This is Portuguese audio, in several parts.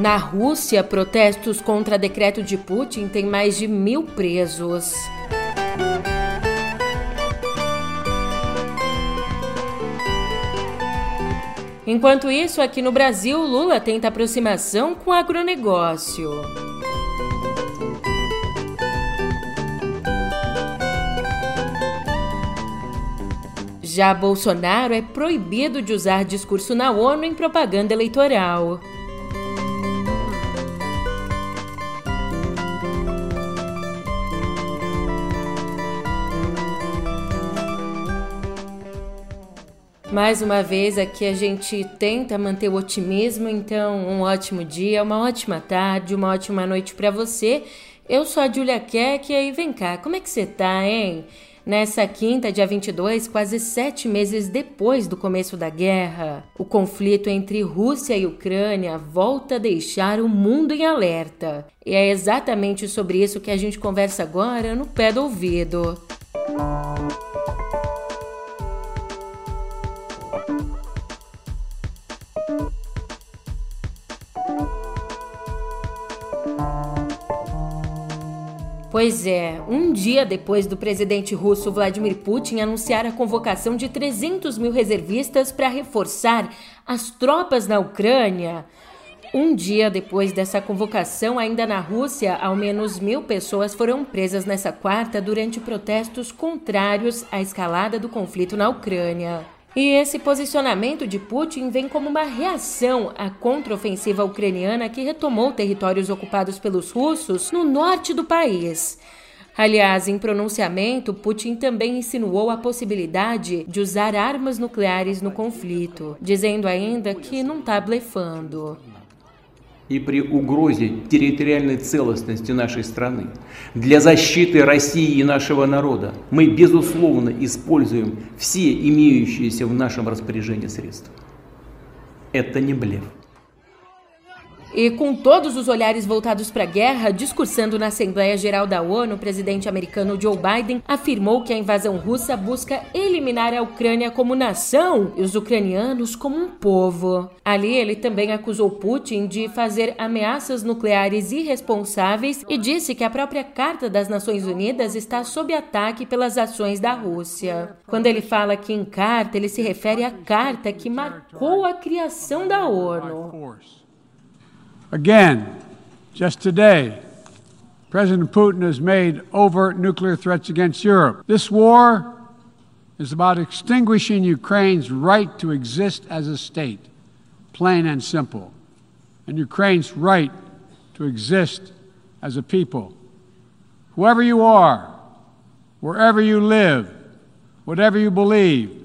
Na Rússia, protestos contra decreto de Putin têm mais de mil presos. Enquanto isso, aqui no Brasil, Lula tenta aproximação com o agronegócio. Já Bolsonaro é proibido de usar discurso na ONU em propaganda eleitoral. Mais uma vez aqui a gente tenta manter o otimismo, então um ótimo dia, uma ótima tarde, uma ótima noite para você. Eu sou a Julia Keck e aí vem cá, como é que você tá, hein? Nessa quinta, dia 22, quase sete meses depois do começo da guerra, o conflito entre Rússia e Ucrânia volta a deixar o mundo em alerta. E é exatamente sobre isso que a gente conversa agora no pé do ouvido. Pois é, um dia depois do presidente russo Vladimir Putin anunciar a convocação de 300 mil reservistas para reforçar as tropas na Ucrânia, um dia depois dessa convocação, ainda na Rússia, ao menos mil pessoas foram presas nessa quarta durante protestos contrários à escalada do conflito na Ucrânia. E esse posicionamento de Putin vem como uma reação à contraofensiva ucraniana que retomou territórios ocupados pelos russos no norte do país. Aliás, em pronunciamento, Putin também insinuou a possibilidade de usar armas nucleares no conflito, dizendo ainda que não está blefando. И при угрозе территориальной целостности нашей страны, для защиты России и нашего народа мы, безусловно, используем все имеющиеся в нашем распоряжении средства. Это не блеф. E com todos os olhares voltados para a guerra, discursando na Assembleia Geral da ONU, o presidente americano Joe Biden afirmou que a invasão russa busca eliminar a Ucrânia como nação e os ucranianos como um povo. Ali, ele também acusou Putin de fazer ameaças nucleares irresponsáveis e disse que a própria Carta das Nações Unidas está sob ataque pelas ações da Rússia. Quando ele fala que em carta, ele se refere à carta que marcou a criação da ONU. Again, just today, President Putin has made overt nuclear threats against Europe. This war is about extinguishing Ukraine's right to exist as a state, plain and simple, and Ukraine's right to exist as a people. Whoever you are, wherever you live, whatever you believe,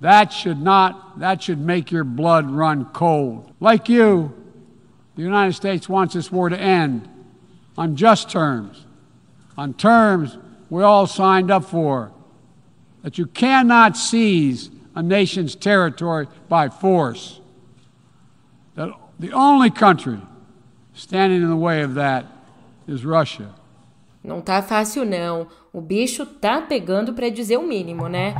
that should not, that should make your blood run cold. Like you, the United States wants this war to end on just terms, on terms we all signed up for. That you cannot seize a nation's territory by force. That the only country standing in the way of that is Russia. Não tá fácil não. O bicho tá pegando para dizer o mínimo, né?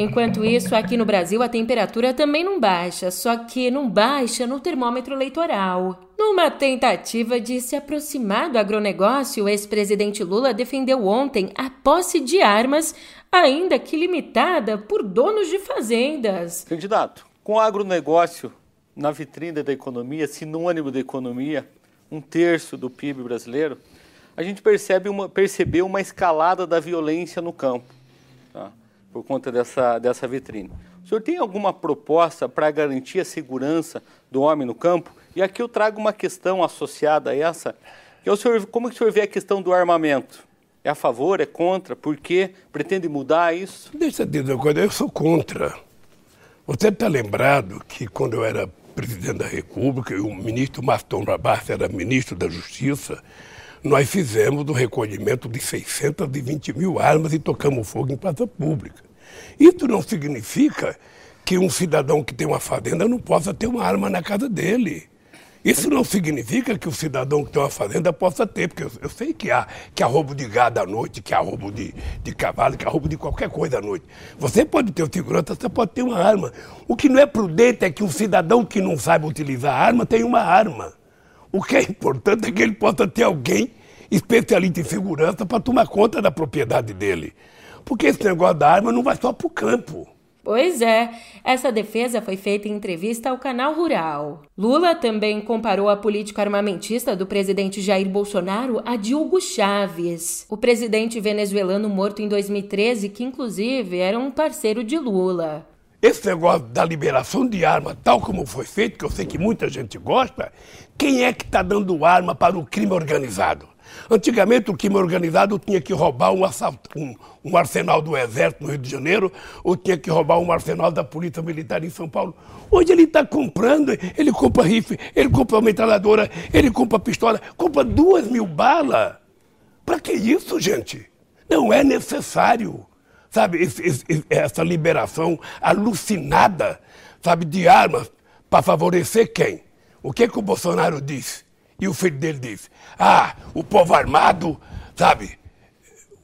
Enquanto isso, aqui no Brasil a temperatura também não baixa, só que não baixa no termômetro eleitoral. Numa tentativa de se aproximar do agronegócio, o ex-presidente Lula defendeu ontem a posse de armas, ainda que limitada por donos de fazendas. Candidato, com o agronegócio na vitrine da economia, sinônimo da economia, um terço do PIB brasileiro, a gente percebe uma, percebeu uma escalada da violência no campo. Tá? Por conta dessa, dessa vitrine. O senhor tem alguma proposta para garantir a segurança do homem no campo? E aqui eu trago uma questão associada a essa, que é o senhor, como que o senhor vê a questão do armamento? É a favor, é contra? Por quê? Pretende mudar isso? Deixa eu dizer uma coisa, eu sou contra. Você está lembrado que quando eu era presidente da República e o ministro Maston Rabas era ministro da Justiça, nós fizemos o recolhimento de 620 mil armas e tocamos fogo em praça pública. Isso não significa que um cidadão que tem uma fazenda não possa ter uma arma na casa dele. Isso não significa que o cidadão que tem uma fazenda possa ter, porque eu, eu, sei que há, que há roubo de gado à noite, que há roubo de, de cavalo, que há roubo de qualquer coisa à noite. Você pode ter o segurança, você pode ter uma arma. O que não é prudente é que um cidadão que não saiba utilizar a arma tenha uma arma. O que é importante é que ele possa ter alguém especialista em segurança para tomar conta da propriedade dele. Porque esse negócio da arma não vai só para o campo. Pois é, essa defesa foi feita em entrevista ao canal Rural. Lula também comparou a política armamentista do presidente Jair Bolsonaro a de Hugo Chávez, o presidente venezuelano morto em 2013, que inclusive era um parceiro de Lula. Esse negócio da liberação de arma, tal como foi feito, que eu sei que muita gente gosta, quem é que está dando arma para o crime organizado? Antigamente, o crime organizado tinha que roubar um, um, um, arsenal do Exército no Rio de Janeiro, ou tinha que roubar um arsenal da Polícia Militar em São Paulo. Hoje ele está comprando, ele compra rifle, ele compra metralhadora, ele compra pistola, compra duas mil balas. Para que isso, gente? Não é necessário, sabe, esse, esse, essa liberação alucinada, sabe, de armas para favorecer quem? O que, que o Bolsonaro disse? E o filho dele disse: Ah, o povo armado, sabe?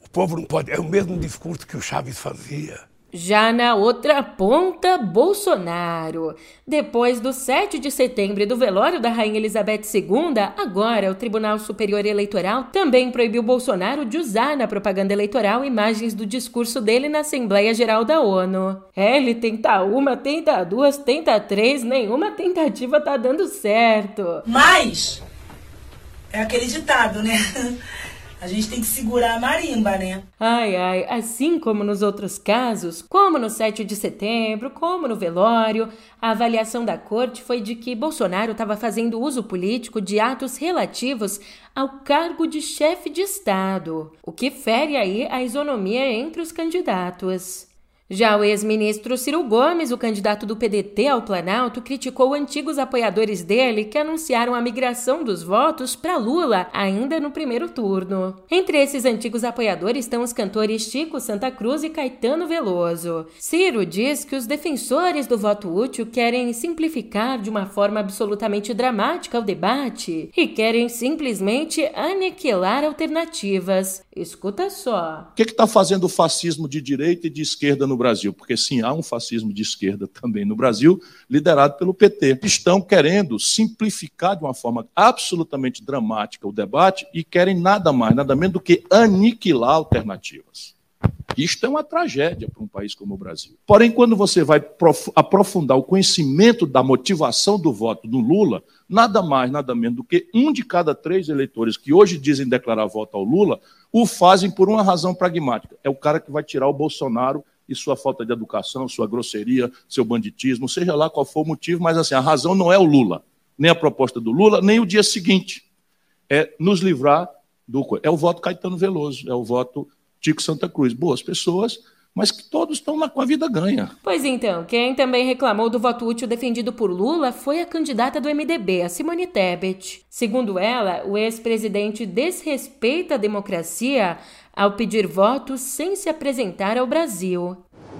O povo não pode. É o mesmo discurso que o Chaves fazia. Já na outra ponta, Bolsonaro. Depois do 7 de setembro e do velório da Rainha Elizabeth II, agora o Tribunal Superior Eleitoral também proibiu Bolsonaro de usar na propaganda eleitoral imagens do discurso dele na Assembleia Geral da ONU. É, ele tenta uma, tenta duas, tenta três, nenhuma tentativa tá dando certo. Mas é aquele ditado, né? A gente tem que segurar a marimba, né? Ai, ai, assim como nos outros casos, como no 7 de setembro, como no velório, a avaliação da corte foi de que Bolsonaro estava fazendo uso político de atos relativos ao cargo de chefe de Estado, o que fere aí a isonomia entre os candidatos. Já o ex-ministro Ciro Gomes, o candidato do PDT ao Planalto, criticou antigos apoiadores dele que anunciaram a migração dos votos para Lula ainda no primeiro turno. Entre esses antigos apoiadores estão os cantores Chico Santa Cruz e Caetano Veloso. Ciro diz que os defensores do voto útil querem simplificar de uma forma absolutamente dramática o debate e querem simplesmente aniquilar alternativas. Escuta só. O que está fazendo o fascismo de direita e de esquerda no no Brasil, porque sim, há um fascismo de esquerda também no Brasil, liderado pelo PT. Estão querendo simplificar de uma forma absolutamente dramática o debate e querem nada mais, nada menos do que aniquilar alternativas. Isto é uma tragédia para um país como o Brasil. Porém, quando você vai aprofundar o conhecimento da motivação do voto do Lula, nada mais, nada menos do que um de cada três eleitores que hoje dizem declarar voto ao Lula o fazem por uma razão pragmática. É o cara que vai tirar o Bolsonaro e sua falta de educação, sua grosseria, seu banditismo, seja lá qual for o motivo, mas assim, a razão não é o Lula, nem a proposta do Lula, nem o dia seguinte. É nos livrar do. É o voto Caetano Veloso, é o voto Tico Santa Cruz. Boas pessoas, mas que todos estão com a vida ganha. Pois então, quem também reclamou do voto útil defendido por Lula foi a candidata do MDB, a Simone Tebet. Segundo ela, o ex-presidente desrespeita a democracia ao pedir votos sem se apresentar ao Brasil.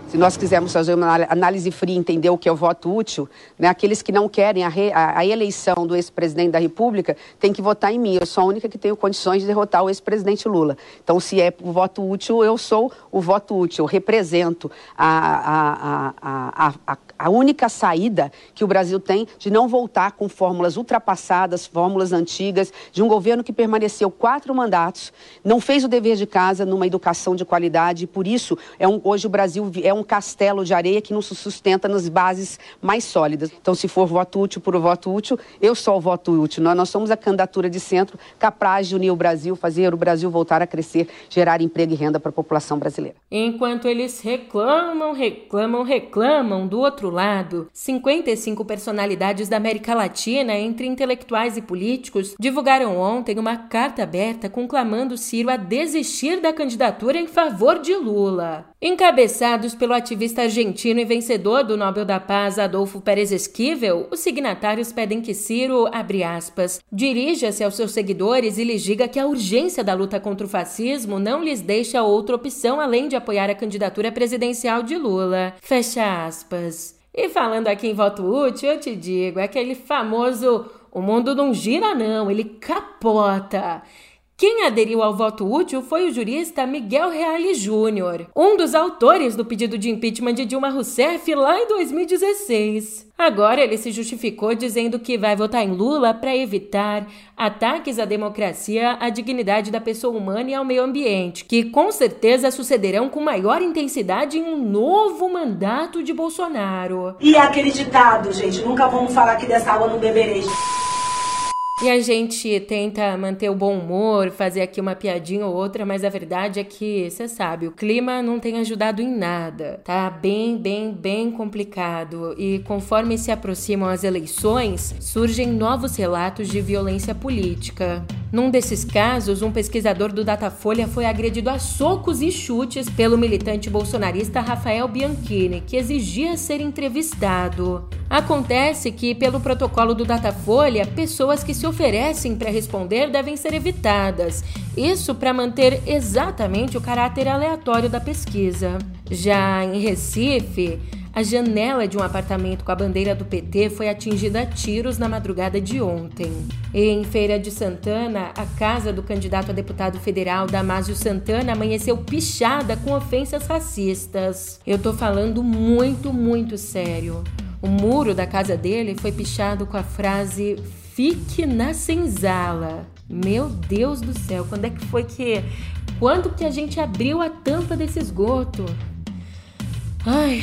Se nós quisermos fazer uma análise fria entender o que é o voto útil, né, aqueles que não querem a, re, a, a eleição do ex-presidente da República têm que votar em mim. Eu sou a única que tenho condições de derrotar o ex-presidente Lula. Então, se é o voto útil, eu sou o voto útil. Eu represento a, a, a, a única saída que o Brasil tem de não voltar com fórmulas ultrapassadas, fórmulas antigas, de um governo que permaneceu quatro mandatos, não fez o dever de casa numa educação de qualidade, e por isso é um, hoje o Brasil é um castelo de areia que não se sustenta nas bases mais sólidas. Então, se for voto útil por voto útil, eu sou o voto útil. Nós, nós somos a candidatura de centro capaz de unir o Brasil, fazer o Brasil voltar a crescer, gerar emprego e renda para a população brasileira. Enquanto eles reclamam, reclamam, reclamam, do outro lado, 55 personalidades da América Latina, entre intelectuais e políticos, divulgaram ontem uma carta aberta conclamando Ciro a desistir da candidatura em favor de Lula. Encabeçados pelo ativista argentino e vencedor do Nobel da Paz Adolfo Pérez Esquivel, os signatários pedem que Ciro, abre aspas, dirija-se aos seus seguidores e lhes diga que a urgência da luta contra o fascismo não lhes deixa outra opção além de apoiar a candidatura presidencial de Lula. Fecha aspas. E falando aqui em voto útil, eu te digo, é aquele famoso O mundo não gira, não, ele capota. Quem aderiu ao voto útil foi o jurista Miguel Reale Júnior, um dos autores do pedido de impeachment de Dilma Rousseff lá em 2016. Agora ele se justificou dizendo que vai votar em Lula para evitar ataques à democracia, à dignidade da pessoa humana e ao meio ambiente, que com certeza sucederão com maior intensidade em um novo mandato de Bolsonaro. E aquele ditado, gente, nunca vamos falar que dessa água não beberei. E a gente tenta manter o bom humor, fazer aqui uma piadinha ou outra, mas a verdade é que, você sabe, o clima não tem ajudado em nada. Tá bem, bem, bem complicado. E conforme se aproximam as eleições, surgem novos relatos de violência política. Num desses casos, um pesquisador do Datafolha foi agredido a socos e chutes pelo militante bolsonarista Rafael Bianchini, que exigia ser entrevistado. Acontece que, pelo protocolo do Datafolha, pessoas que se oferecem para responder devem ser evitadas. Isso para manter exatamente o caráter aleatório da pesquisa. Já em Recife, a janela de um apartamento com a bandeira do PT foi atingida a tiros na madrugada de ontem. E em Feira de Santana, a casa do candidato a deputado federal Damásio Santana amanheceu pichada com ofensas racistas. Eu tô falando muito, muito sério. O muro da casa dele foi pichado com a frase Fique na senzala. Meu Deus do céu, quando é que foi que. Quando que a gente abriu a tampa desse esgoto? Ai,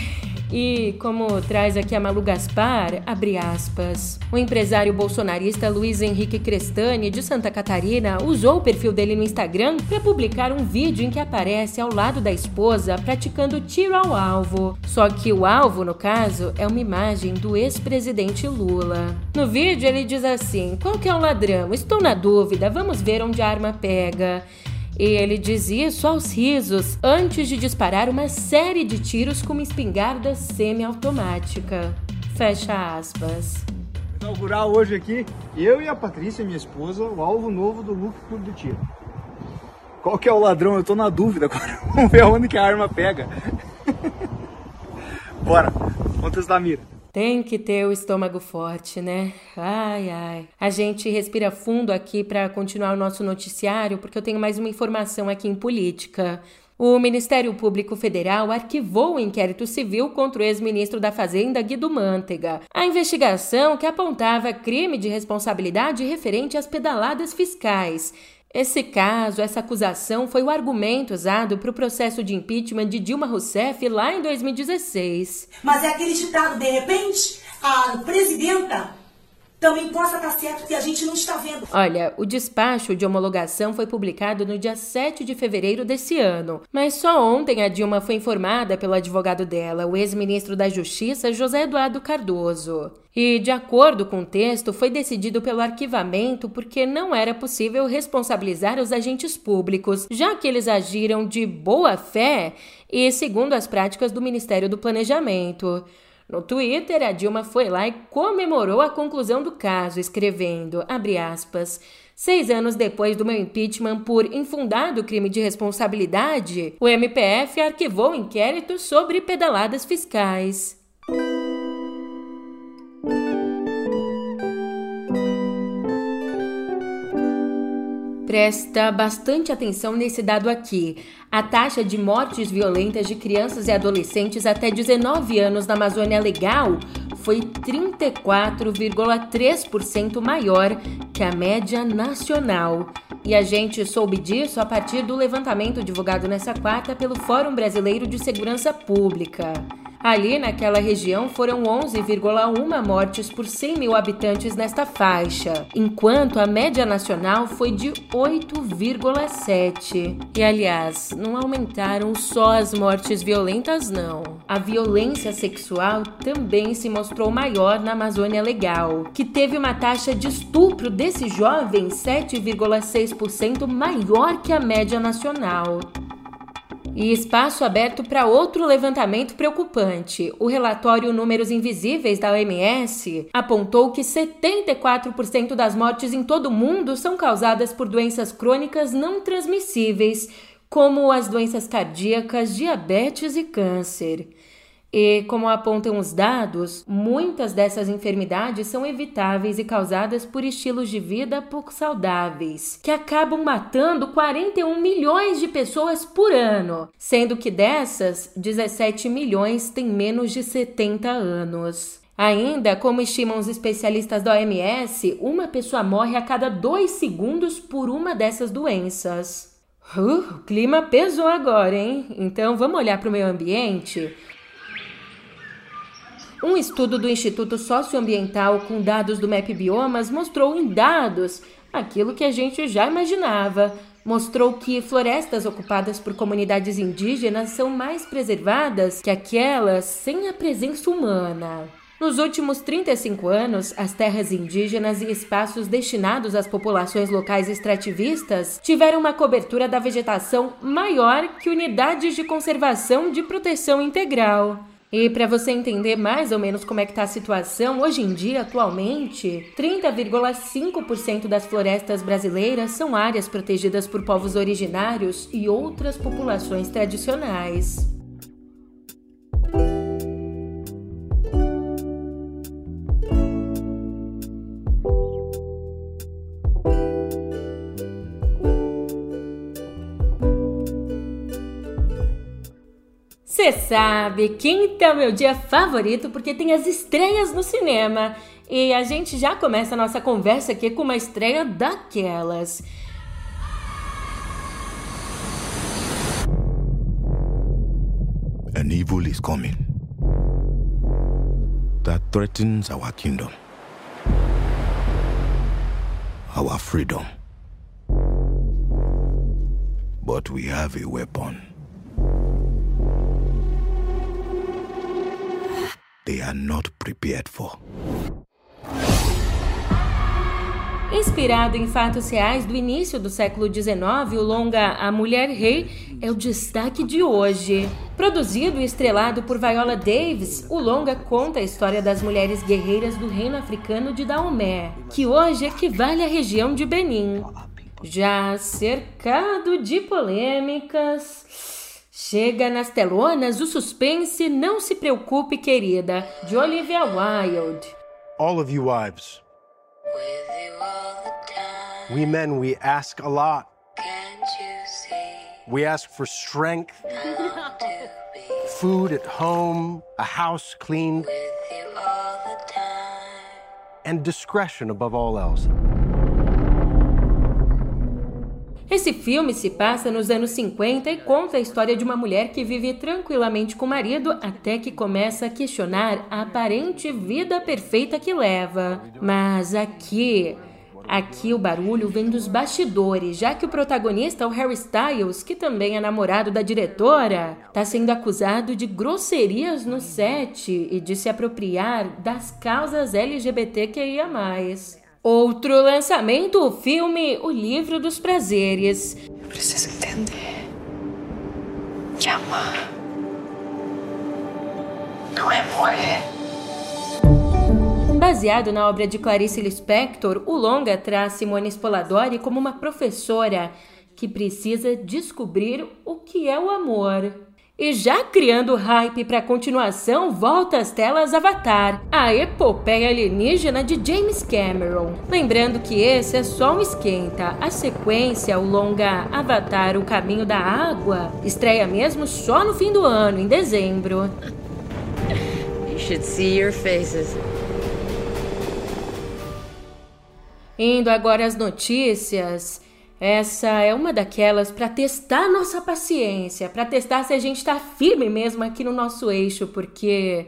e como traz aqui a Malu Gaspar, abre aspas. O empresário bolsonarista Luiz Henrique Crestani, de Santa Catarina, usou o perfil dele no Instagram para publicar um vídeo em que aparece ao lado da esposa praticando tiro ao alvo. Só que o alvo, no caso, é uma imagem do ex-presidente Lula. No vídeo ele diz assim: Qual que é o ladrão? Estou na dúvida, vamos ver onde a arma pega. E ele diz isso aos risos antes de disparar uma série de tiros com uma espingarda semiautomática. Fecha aspas. Inaugurar hoje aqui, eu e a Patrícia, minha esposa, o alvo novo do Luke Clube do Tiro. Qual que é o ladrão? Eu tô na dúvida agora. Vamos ver onde que a arma pega. Bora, pontas da mira. Tem que ter o estômago forte, né? Ai, ai. A gente respira fundo aqui para continuar o nosso noticiário, porque eu tenho mais uma informação aqui em política. O Ministério Público Federal arquivou o inquérito civil contra o ex-ministro da Fazenda Guido Mantega. A investigação que apontava crime de responsabilidade referente às pedaladas fiscais. Esse caso, essa acusação, foi o argumento usado para o processo de impeachment de Dilma Rousseff lá em 2016. Mas é aquele ditado, de repente, a presidenta também possa estar certo que a gente não está vendo. Olha, o despacho de homologação foi publicado no dia 7 de fevereiro desse ano, mas só ontem a Dilma foi informada pelo advogado dela, o ex-ministro da Justiça, José Eduardo Cardoso. E, de acordo com o texto, foi decidido pelo arquivamento porque não era possível responsabilizar os agentes públicos, já que eles agiram de boa fé e segundo as práticas do Ministério do Planejamento. No Twitter, a Dilma foi lá e comemorou a conclusão do caso, escrevendo, aspas, Seis anos depois do meu impeachment por infundado crime de responsabilidade, o MPF arquivou o inquérito sobre pedaladas fiscais. Presta bastante atenção nesse dado aqui. A taxa de mortes violentas de crianças e adolescentes até 19 anos na Amazônia Legal foi 34,3% maior que a média nacional. E a gente soube disso a partir do levantamento divulgado nessa quarta pelo Fórum Brasileiro de Segurança Pública. Ali, naquela região, foram 11,1 mortes por 100 mil habitantes nesta faixa, enquanto a média nacional foi de 8,7. E, aliás, não aumentaram só as mortes violentas, não. A violência sexual também se mostrou maior na Amazônia Legal, que teve uma taxa de estupro desses jovens 7,6% maior que a média nacional. E espaço aberto para outro levantamento preocupante. O relatório Números Invisíveis da OMS apontou que 74% das mortes em todo o mundo são causadas por doenças crônicas não transmissíveis, como as doenças cardíacas, diabetes e câncer. E, como apontam os dados, muitas dessas enfermidades são evitáveis e causadas por estilos de vida pouco saudáveis, que acabam matando 41 milhões de pessoas por ano, sendo que dessas, 17 milhões têm menos de 70 anos. Ainda, como estimam os especialistas da OMS, uma pessoa morre a cada dois segundos por uma dessas doenças. Uh, o clima pesou agora, hein? Então vamos olhar para o meio ambiente? Um estudo do Instituto Socioambiental com dados do MAP Biomas mostrou em dados aquilo que a gente já imaginava. Mostrou que florestas ocupadas por comunidades indígenas são mais preservadas que aquelas sem a presença humana. Nos últimos 35 anos, as terras indígenas e espaços destinados às populações locais extrativistas tiveram uma cobertura da vegetação maior que unidades de conservação de proteção integral. E para você entender mais ou menos como é que está a situação, hoje em dia, atualmente, 30,5% das florestas brasileiras são áreas protegidas por povos originários e outras populações tradicionais. Você sabe, quinta é o meu dia favorito porque tem as estreias no cinema. E a gente já começa a nossa conversa aqui com uma estreia daquelas. An evil is coming that threatens our kingdom, our freedom. But we have a weapon. They are not prepared for. Inspirado em fatos reais do início do século XIX, o longa A Mulher Rei é o destaque de hoje. Produzido e estrelado por Viola Davis, o longa conta a história das mulheres guerreiras do reino africano de Daomé, que hoje equivale à região de Benin. Já cercado de polêmicas, Chega nas telonas o suspense Não Se Preocupe, Querida, de Olivia Wilde. All of you wives. We men, we ask a lot. We ask for strength, food at home, a house cleaned, and discretion above all else. Esse filme se passa nos anos 50 e conta a história de uma mulher que vive tranquilamente com o marido até que começa a questionar a aparente vida perfeita que leva. Mas aqui. Aqui o barulho vem dos bastidores, já que o protagonista, o Harry Styles, que também é namorado da diretora, está sendo acusado de grosserias no set e de se apropriar das causas LGBTQIA. Outro lançamento, o filme O Livro dos Prazeres. Eu preciso entender que amar não é morrer. Baseado na obra de Clarice Lispector, o longa traz Simone Spoladori como uma professora que precisa descobrir o que é o amor. E já criando hype para a continuação, volta às telas Avatar, a epopeia alienígena de James Cameron. Lembrando que esse é só um esquenta. A sequência, o longa Avatar O Caminho da Água, estreia mesmo só no fim do ano, em dezembro. You should see your faces. Indo agora às notícias. Essa é uma daquelas para testar nossa paciência, para testar se a gente está firme mesmo aqui no nosso eixo, porque,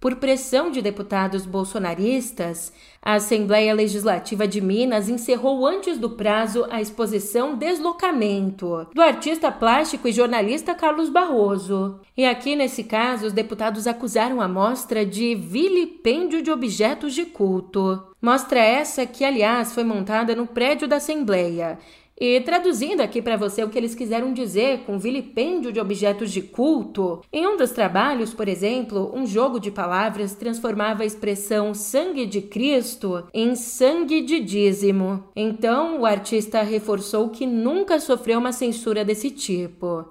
por pressão de deputados bolsonaristas, a Assembleia Legislativa de Minas encerrou antes do prazo a exposição Deslocamento, do artista plástico e jornalista Carlos Barroso. E aqui, nesse caso, os deputados acusaram a mostra de vilipêndio de objetos de culto. Mostra essa que, aliás, foi montada no prédio da Assembleia e traduzindo aqui para você o que eles quiseram dizer com vilipêndio de objetos de culto, em um dos trabalhos, por exemplo, um jogo de palavras transformava a expressão sangue de Cristo em sangue de dízimo. Então, o artista reforçou que nunca sofreu uma censura desse tipo.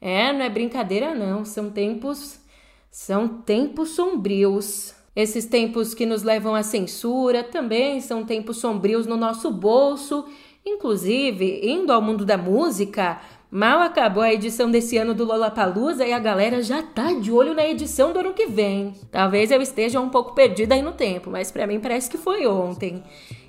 É, não é brincadeira não, são tempos São tempos sombrios. Esses tempos que nos levam à censura também são tempos sombrios no nosso bolso. Inclusive, indo ao mundo da música, Mal acabou a edição desse ano do Lollapalooza e a galera já tá de olho na edição do ano que vem. Talvez eu esteja um pouco perdida aí no tempo, mas para mim parece que foi ontem.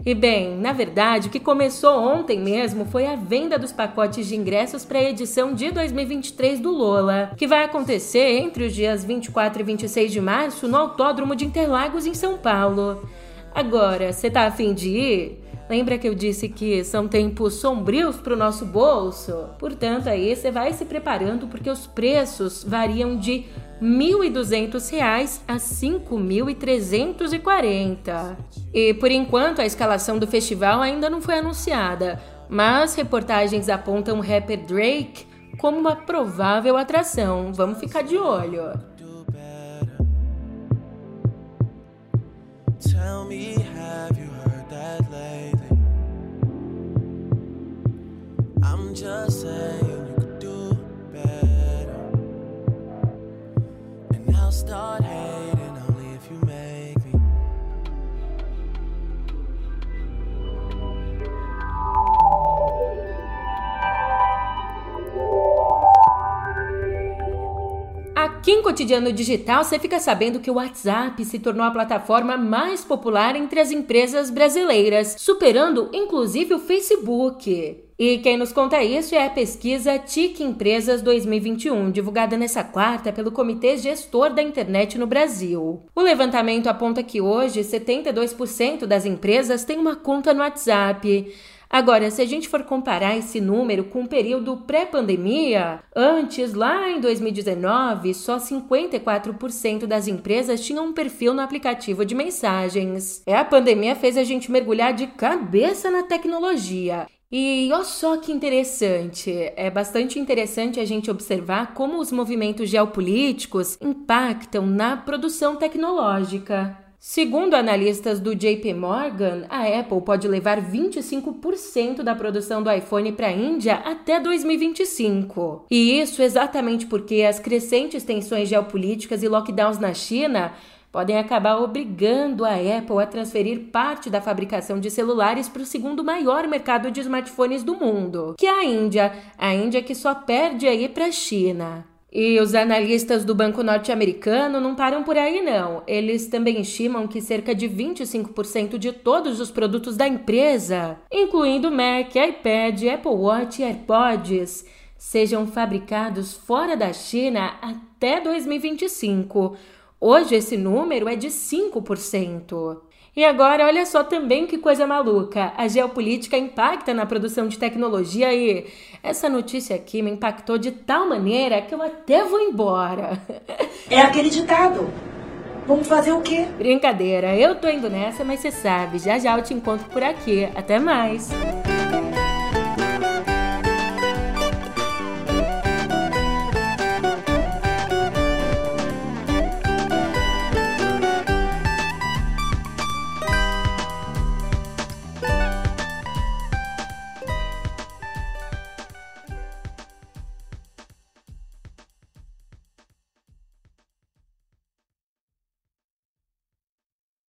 E bem, na verdade, o que começou ontem mesmo foi a venda dos pacotes de ingressos para a edição de 2023 do Lola, que vai acontecer entre os dias 24 e 26 de março no Autódromo de Interlagos em São Paulo. Agora, você tá afim de ir? Lembra que eu disse que são tempos sombrios para o nosso bolso? Portanto, aí você vai se preparando porque os preços variam de R$ 1.200 a R$ 5.340. E por enquanto a escalação do festival ainda não foi anunciada, mas reportagens apontam o rapper Drake como uma provável atração. Vamos ficar de olho. Tell me, just saying you could do better. And I'll start Aqui em Cotidiano Digital você fica sabendo que o WhatsApp se tornou a plataforma mais popular entre as empresas brasileiras, superando inclusive o Facebook. E quem nos conta isso é a pesquisa TIC Empresas 2021, divulgada nessa quarta pelo Comitê Gestor da Internet no Brasil. O levantamento aponta que hoje 72% das empresas têm uma conta no WhatsApp. Agora, se a gente for comparar esse número com o período pré-pandemia, antes, lá em 2019, só 54% das empresas tinham um perfil no aplicativo de mensagens. É, a pandemia fez a gente mergulhar de cabeça na tecnologia. E olha só que interessante, é bastante interessante a gente observar como os movimentos geopolíticos impactam na produção tecnológica. Segundo analistas do JP Morgan, a Apple pode levar 25% da produção do iPhone para a Índia até 2025. E isso exatamente porque as crescentes tensões geopolíticas e lockdowns na China podem acabar obrigando a Apple a transferir parte da fabricação de celulares para o segundo maior mercado de smartphones do mundo, que é a Índia. A Índia que só perde aí para a China. E os analistas do Banco Norte-Americano não param por aí, não. Eles também estimam que cerca de 25% de todos os produtos da empresa, incluindo Mac, iPad, Apple Watch e AirPods, sejam fabricados fora da China até 2025 Hoje esse número é de 5%. E agora, olha só também que coisa maluca. A geopolítica impacta na produção de tecnologia e essa notícia aqui me impactou de tal maneira que eu até vou embora. É aquele ditado. Vamos fazer o quê? Brincadeira, eu tô indo nessa, mas você sabe, já já eu te encontro por aqui. Até mais.